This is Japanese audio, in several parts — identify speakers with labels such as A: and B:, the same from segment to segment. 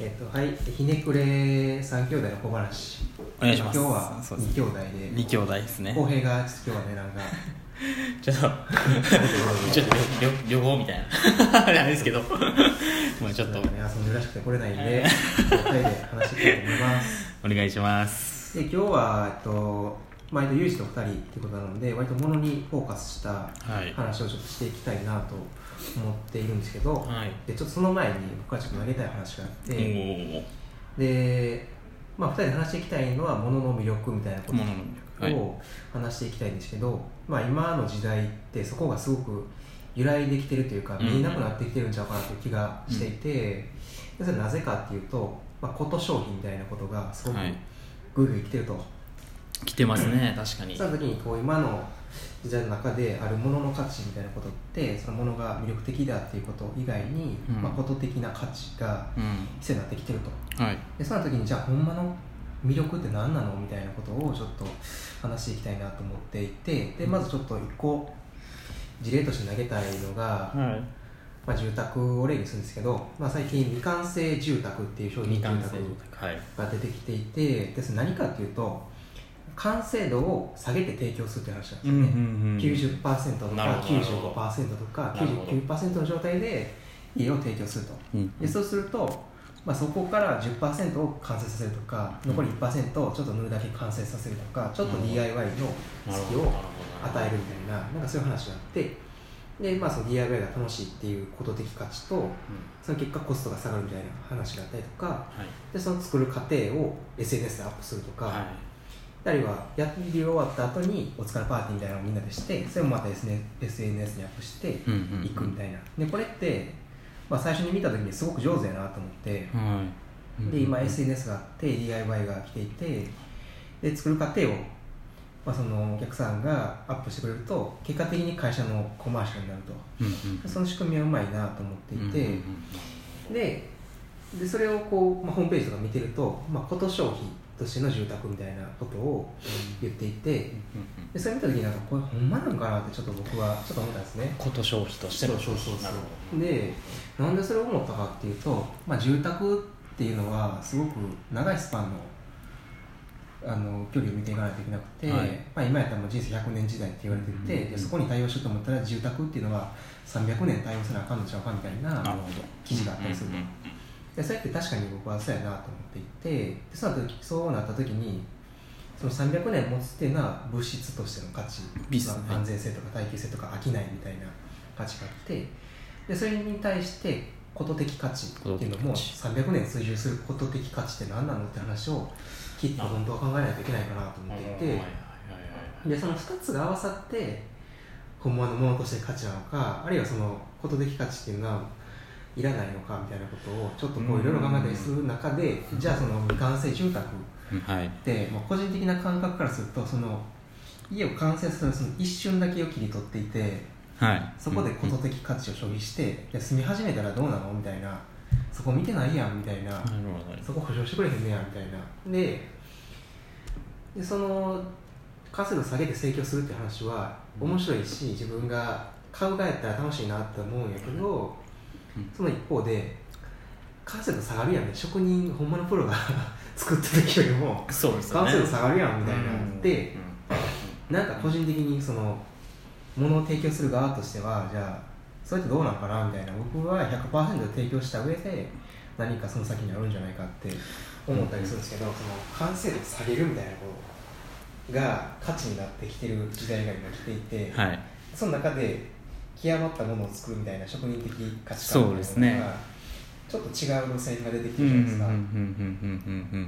A: えっ、とはい。ひねくれ三兄弟の小話。
B: お願いします。
A: 今日は二兄弟で。
B: 二兄弟ですね。
A: 浩平がちょっと今日はねなんか
B: ちょっと ちょっと旅旅旅行みたいな。あれですけど。まあちょっと。
A: ね遊んでるらしくて来れないんで二人で話していきたいと思います。
B: お願いします。
A: で今日はえっと毎度ユージと二人ってことなので割と物にフォーカスした
B: はい。
A: 話をちょっとしていきたいなと思っているんですけど、
B: はい。
A: でちょっとその前に僕はちょっと投げたい話があって、で、まあ、2人で話していきたいのは物の魅力みたいなこ
B: もののはい。
A: とを話していきたいんですけど、まあ、今の時代ってそこがすごく揺らいできてるというか
B: うん。
A: 見えなくなってきてるんちゃうかなという気がしていて、でそれはなぜかっていうと、まあ、こと商品みたいなことがすごく
B: はい。
A: グイグイ来てると、
B: 来てますね確かに。
A: その時にこう今の時代の中であるものの価値みたいなことってそのものが魅力的だっていうこと以外に、
B: うん。
A: まあ、こと的な価値が
B: うん。
A: 必要になってきてると。
B: はい。
A: でその時にじゃあほんまの魅力って何なのみたいなことをちょっと話していきたいなと思っていてでまずちょっと一個事例として投げたいのが、
B: はい。
A: まあ、住宅を例にするんですけど、まあ、最近未完成住宅っていう商品住宅
B: はい。
A: が出てきていてで何かっていうと完成度を下げて提供するっていう話なんですよね、90%とか
B: なるほど
A: 95%とか
B: なるほど。
A: 99%の状態で家を提供すると。
B: うん
A: でそうすると、まあ、そこから10%を完成させるとか残り1%をちょっと塗るだけ完成させるとかちょっと DIY の隙を与えるみたいななんかそういう話があってで、まあ、その DIY が楽しいっていうこと的価値とその結果コストが下がるみたいな話があったりとか
B: はい。
A: でその作る過程を SNS でアップするとか、
B: はい
A: あるいはやり終わった後にお疲れパーティーみたいなのをみんなでしてそれもまた SNS にアップしていくみたいな。でこれって、まあ、最初に見た時にすごく上手やなと思って
B: はい。
A: で今 SNS があって DIY が来ていてで作る過程を、まあ、そのお客さんがアップしてくれると結果的に会社のコマーシャルになると。
B: うんうん。
A: その仕組みはうまいなと思っていて、
B: うんうんうん。
A: ででそれをこう、まあ、ホームページとか見てると、まあ、こと消費としての住宅みたいなことを言っていてでそれ見た時になんかこれほんまなんかなってちょっと僕はちょっと思ったんですね。
B: こと消費としての。
A: そうそうそう
B: なるほ
A: でなんでそれを思ったかっていうと、まあ、住宅っていうのはすごく長いスパンのあの距離を見ていかないといけなくて、
B: はい。
A: まあ、今やったらもう人生100年時代って言われてて、
B: うん
A: でそこに対応しようと思ったら住宅っていうのは300年対応せなあかんのちゃうかみたいな記事があったりする。と、
B: うん
A: でそれって確かに僕はそうやなと思っていてでその時そうなった時にその300年持つっていうのは物質としての価値、まあ安全性とか耐久性とか飽きないみたいな価値があってでそれに対してこと的価値っていうのも
B: こと的
A: 300年追従すること的価値って何なのって話をきっと本当は考えないといけないかなと思っていてでその2つが合わさって本物のものとして価値なのかあるいはそのこと的価値っていうのはいらないのかみたいなことをちょっとこういろいろ考えたりする中でじゃあその未完成住宅
B: はいはい。
A: で、まあ、個人的な感覚からするとその家を完成するその一瞬だけを切り取っていて
B: はい。
A: そこでこと的価値を消費して、で住み始めたらどうなの？みたいなそこ見てないやんみたいな。そこ保証してくれへんねやみたいな。ででその完成度下げて請求するって話は面白いし自分が買う側やったら楽しいなって思うんやけど、
B: うん
A: その一方で完成度下がるやんね職人ほんまのプロが 作った時よりも
B: そうですよね。
A: 完成度下がるやんみたいな
B: うん
A: でなんか個人的にその物を提供する側としてはじゃあそれってどうなのかなみたいな僕は100%提供した上で何かその先にあるんじゃないかって思ったりするんですけど、その完成度を下げるみたいなことが価値になってきてる時代が今来ていて、
B: はい。
A: その中で極まったものを作るみたいな職人的価値
B: そうですね。
A: ちょっと違う路線が出てきてるじゃないですか。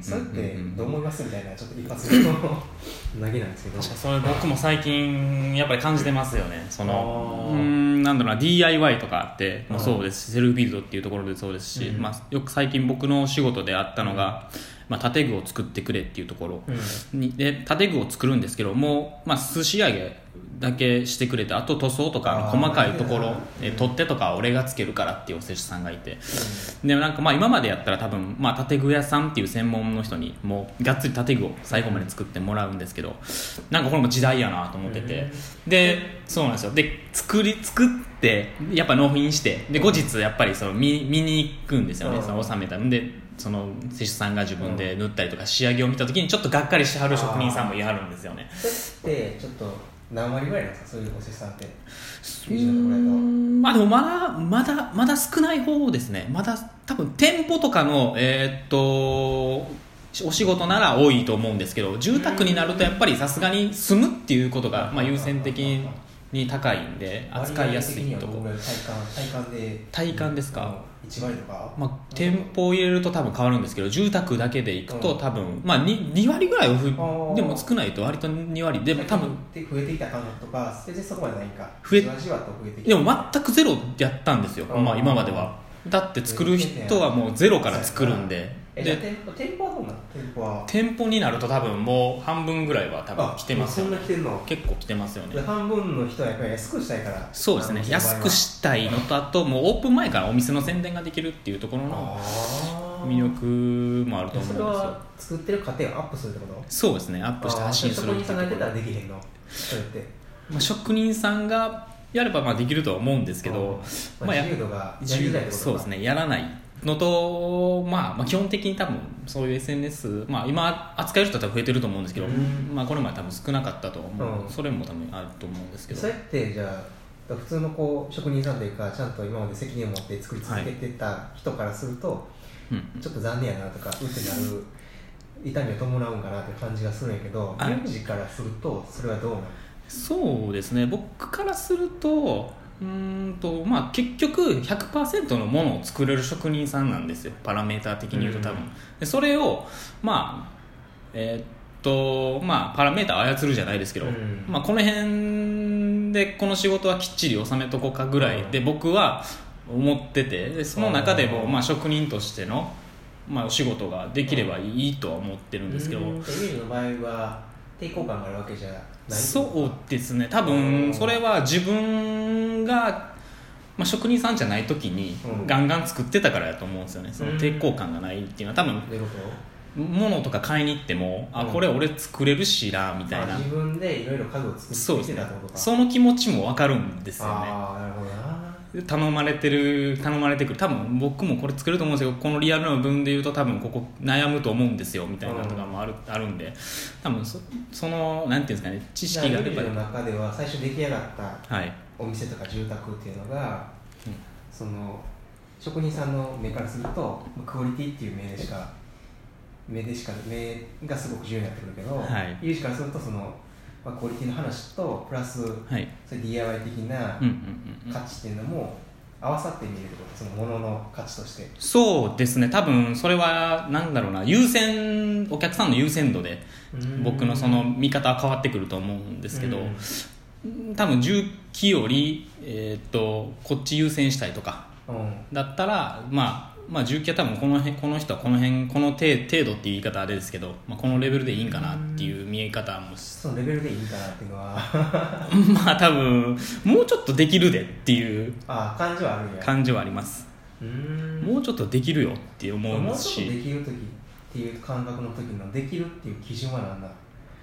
A: それってどう思いますみたいなちょっと一発目の投げなんですけど
B: 確かにそれ僕も最近やっぱり感じてますよね。そのうーんなんだろうな DIY とかってもそうです。しセルフビルドっていうところでそうですし、
A: うん。
B: まあ、よく最近僕の仕事であったのが、まあ、建具を作ってくれっていうところ
A: うん。
B: にで建具を作るんですけどもう、まあ、素仕上げだけしてくれてあと塗装とか細かいところ
A: うん
B: え取っ手とかは俺がつけるからっていうお施主さんがいて。でもなんかまあ今までやったら多分、まあ、建具屋さんっていう専門の人にもうがっつり建具を最後まで作ってもらうんですけどなんかこれも時代やなと思ってて。でそうなんですよ。で作り作ってやっぱ納品してで後日やっぱりその見見に行くんですよね。
A: うん。
B: その納めたんでその施主さんが自分で塗ったりとか仕上げを見た時にちょっとがっかりしはる職人さんもいはるんですよね。
A: それってちょっと何割ぐらいなんですか？そういうお施さんって。
B: うんまあでもまだまだまだ少ない方ですね。まだ多分店舗とかのえーっとお仕事なら多いと思うんですけど住宅になるとやっぱりさすがに住むっていうことが、まあ、優先的に高いんで扱いやすいとこ。
A: 体感体感で？
B: 体感ですか
A: ？1割とか？
B: まあ、店舗を入れると多分変わるんですけど住宅だけでいくと
A: うん。
B: 多分、まあ、2, 2割ぐらいはでも少ないと割と2割でも多分
A: で増えてきた感覚とか全然そこまでないんか。
B: 増え
A: じわじわと増えてき
B: でも全くゼロやったんですよ、まあ、今までは。だって作る人はもうゼロから作るんでで
A: 店舗店舗はどうなの？店舗は。
B: 店舗になると多分もう半分ぐらいは多分来てますよ
A: そんな来てるの？
B: 結構来てますよね。
A: で半分の人はやっぱり安くしたいから。
B: そうですね。安くしたいのとあともうオープン前からお店の宣伝ができるっていうところの魅力もあると思うん
A: そ
B: ですよ。
A: れは作ってる過程をアップするってこと？
B: そうですね。アップして発信する
A: あー職人さんがやってた
B: っていうところ
A: らできへんの？それって。
B: まあ、職人さんがやればまあできるとは思うんですけど、
A: まあ、自由度がや
B: そうですね。やらないのと、まあ、まあ基本的に多分そういう SNS、まあ、今扱える人は多分増えてると思うんですけど、
A: うん。
B: まあ、これまで多分少なかったと思う、
A: うん。
B: それも多分あると思うんですけど。
A: それってじゃあ普通のこう職人さんというかちゃんと今まで責任を持って作り続けてた人からすると、
B: うん。
A: ちょっと残念やなとかうってなる痛みを伴うんかなって感じがするんやけど
B: あ
A: ミュージからするとそれはどうなの
B: そうですね。僕からするとうーんとまあ結局100%のものを作れる職人さんなんですよ。パラメーター的に言うと多分、
A: うん
B: でそれをまあえーっとまあパラメーター操るじゃないですけど、
A: うん。
B: まあ、この辺でこの仕事はきっちり収めとこうかぐらい。で僕は思っててでその中でも
A: うん。
B: まあ職人としてのまあお仕事ができればいいとは思ってるんですけど、
A: うん。でミュージの場合は抵抗感があるわけじゃない？
B: そうですね。多
A: うん
B: 分それは自分が、まあ、職人さんじゃない時に
A: うん。
B: ガンガン作ってたからやと思うんですよね。その抵抗感がないっていうのは多分物とか買いに行っても、あ
A: うん。
B: これ俺作れるしなみたいな。
A: あ自分でいろいろ家具を作って
B: そうですね
A: きてたってことか。
B: その気持ちも分かるんですよね。
A: ああなるほどな
B: 頼まれてる頼まれてくる。多分僕もこれ作ると思うんですけどこのリアルな部分で言うと多分ここ悩むと思うんですよみたいなのとかもある,、あるんで。多分そそのなんていうんですかね知識があれば
A: ミュージの中では最初出来上がった
B: はい。
A: お店とか住宅っていうのが、
B: うん。
A: その職人さんの目からするとクオリティっていう目でしか目でしか目がすごく重要になってくるけど、
B: はい。
A: ユージからするとその、まあ、クオリティの話とプラス
B: はい。
A: それ DIY 的な
B: うんうんうんうん。
A: 価値っていうのも合わさって見えるってことそのものの価値として。
B: そうですね。多分それはなんだろうな。優先お客さんの優先度で僕のその見方は変わってくると思うんですけど、多分重機より、えーっとこっち優先したいとかだったらまあまあ重機は多分この辺この人はこの辺この程程度っていう言い方あれですけど、まあ、このレベルでいいんかなっていう見え方もし
A: そのレベルでいいんかなっていうのは。
B: まあ多分もうちょっとできるでっていう
A: あ感じはある
B: 感じはあります。
A: うーん。
B: もうちょっとできるよって思
A: もう
B: し
A: ちょっとできる時っていう感覚の時のできるっていう基準は何だ。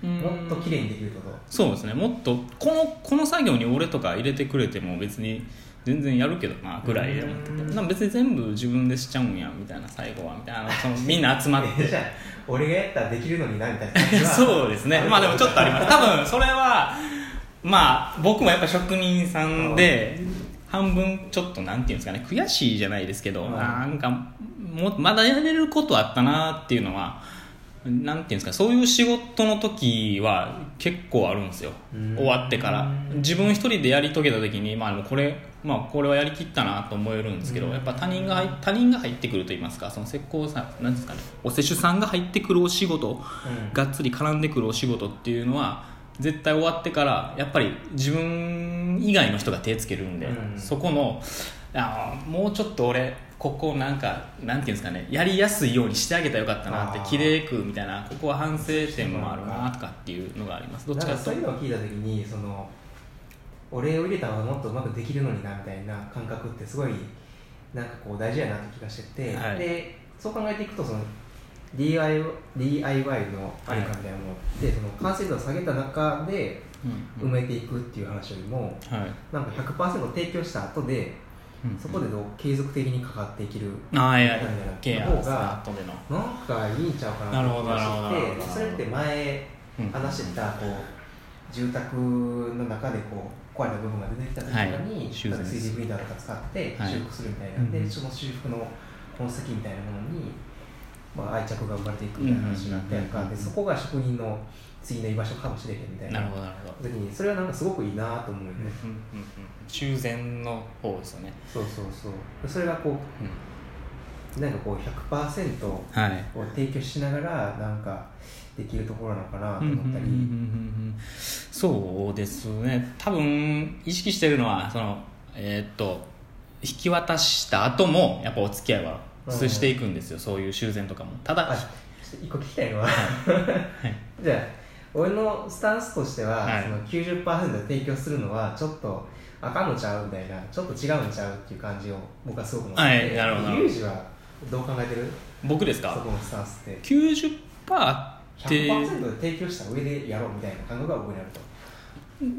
B: うん。
A: もっと綺麗にできること。
B: そうですね。もっとこのこの作業に俺とか入れてくれても別に全然やるけどなぐらいで思ってて。
A: うん。
B: な別に全部自分でしちゃうんやみたいな最後はみたいな。そのみんな集まっ
A: えじゃあ
B: て
A: 俺がやったらできるのになみたいな。
B: そうですね。まあでもちょっとあります。多分それはまあ僕もやっぱ職人さんで半分ちょっとなんていうんですかね悔しいじゃないですけど、
A: うん。
B: なんかもまだやれることあったなっていうのはなんていうんですかそういう仕事の時は結構あるんですよ。
A: うん。
B: 終わってから。自分一人でやり遂げた時に、まあ、これ、まあ、これはやりきったなと思えるんですけど、
A: うん。
B: やっぱ他人が入他人が入ってくると言いますかその石膏さんなんですかねお施主さんが入ってくるお仕事
A: うん。
B: がっつり絡んでくるお仕事っていうのは絶対終わってからやっぱり自分以外の人が手つけるんで、
A: うん。
B: そこのあーもうちょっと俺ここなんかなんていうんですかねやりやすいようにしてあげたらよかったなって綺麗くみたいなここは反省点もあるなとかっていうのがあります。どっちかと
A: そういうのを聞いた時にそのお礼を入れた方がもっとうまくできるのになみたいな感覚ってすごいなんかこう大事やなって気がしてて、
B: はい。
A: でそう考えていくとその DIY, DIY のありかみたいなものって、その完成度を下げた中で
B: うん
A: 埋めていくっていう話よりも、
B: はい。
A: なんか100%提供した後で
B: うん。
A: そこでどう継続的にかかっていける
B: ああいや
A: みたいな
B: ケア
A: 方がなんかいいんちゃうかな
B: なるほどなるほどなるほど。
A: それって前
B: うん
A: 話してたこう住宅の中でこう壊れた部分が出てきた時に、
B: はい。修繕
A: 3D プリンターとか使って
B: はい。
A: 修復するみたいな、
B: うん
A: でその修復の痕跡みたいなものに、まあ、愛着が生まれていくみたいな話になったやんか、
B: うん
A: でそこが職人の次の居場所かもしれへんみたいな
B: なるほどなるほど。
A: 時にそれはなんかすごくいいなと思うよね、
B: 修繕の方ですよね。
A: そうそうそう。それがこうなんかこう100%を
B: はい。
A: 提供しながらなんかできるところなのかなと思ったり、
B: そうですね。多分意識してるのはそのえーっと引き渡した後もやっぱお付き合いは
A: うん。
B: していくんですよ、そういう修繕とかも。ただ、
A: 一個聞きたいのは、じゃあ俺のスタンスとしては、
B: はい。
A: その90%で提供するのはちょっとあかんのちゃうみたいなちょっと違うんちゃうっていう感じを僕はすごく思ってて、
B: はいなるほど。
A: ユージはどう考えてる？
B: 僕ですか？
A: そこのスタンスって。
B: 90%って
A: 100%で提供した上でやろうみたいな感覚が僕にあると。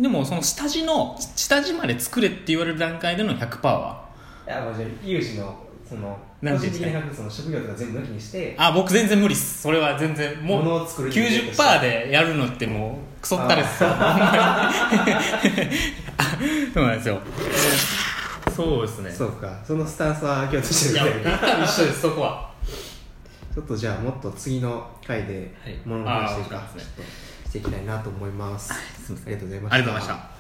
B: でもその下地の下地まで作れって言われる段階での100%は？い
A: やじゃあユージのその
B: なんていうんですか
A: 的なその職業とか全部抜きにして
B: あ僕全然無理っす。それは全然もう
A: 物を作る
B: 90%でやるのってもうクソったれっす。そうなんですよ。そうですね。
A: そうか。そのスタンスは共通して
B: い
A: るみたいな
B: や一緒ですそこは。
A: ちょっとじゃあもっと次の回で
B: はい
A: 物の話とか
B: あーわかりますね。
A: ちょっとしていきたいなと思います。
B: すいません。
A: ありがとうございました。
B: ありがとうございました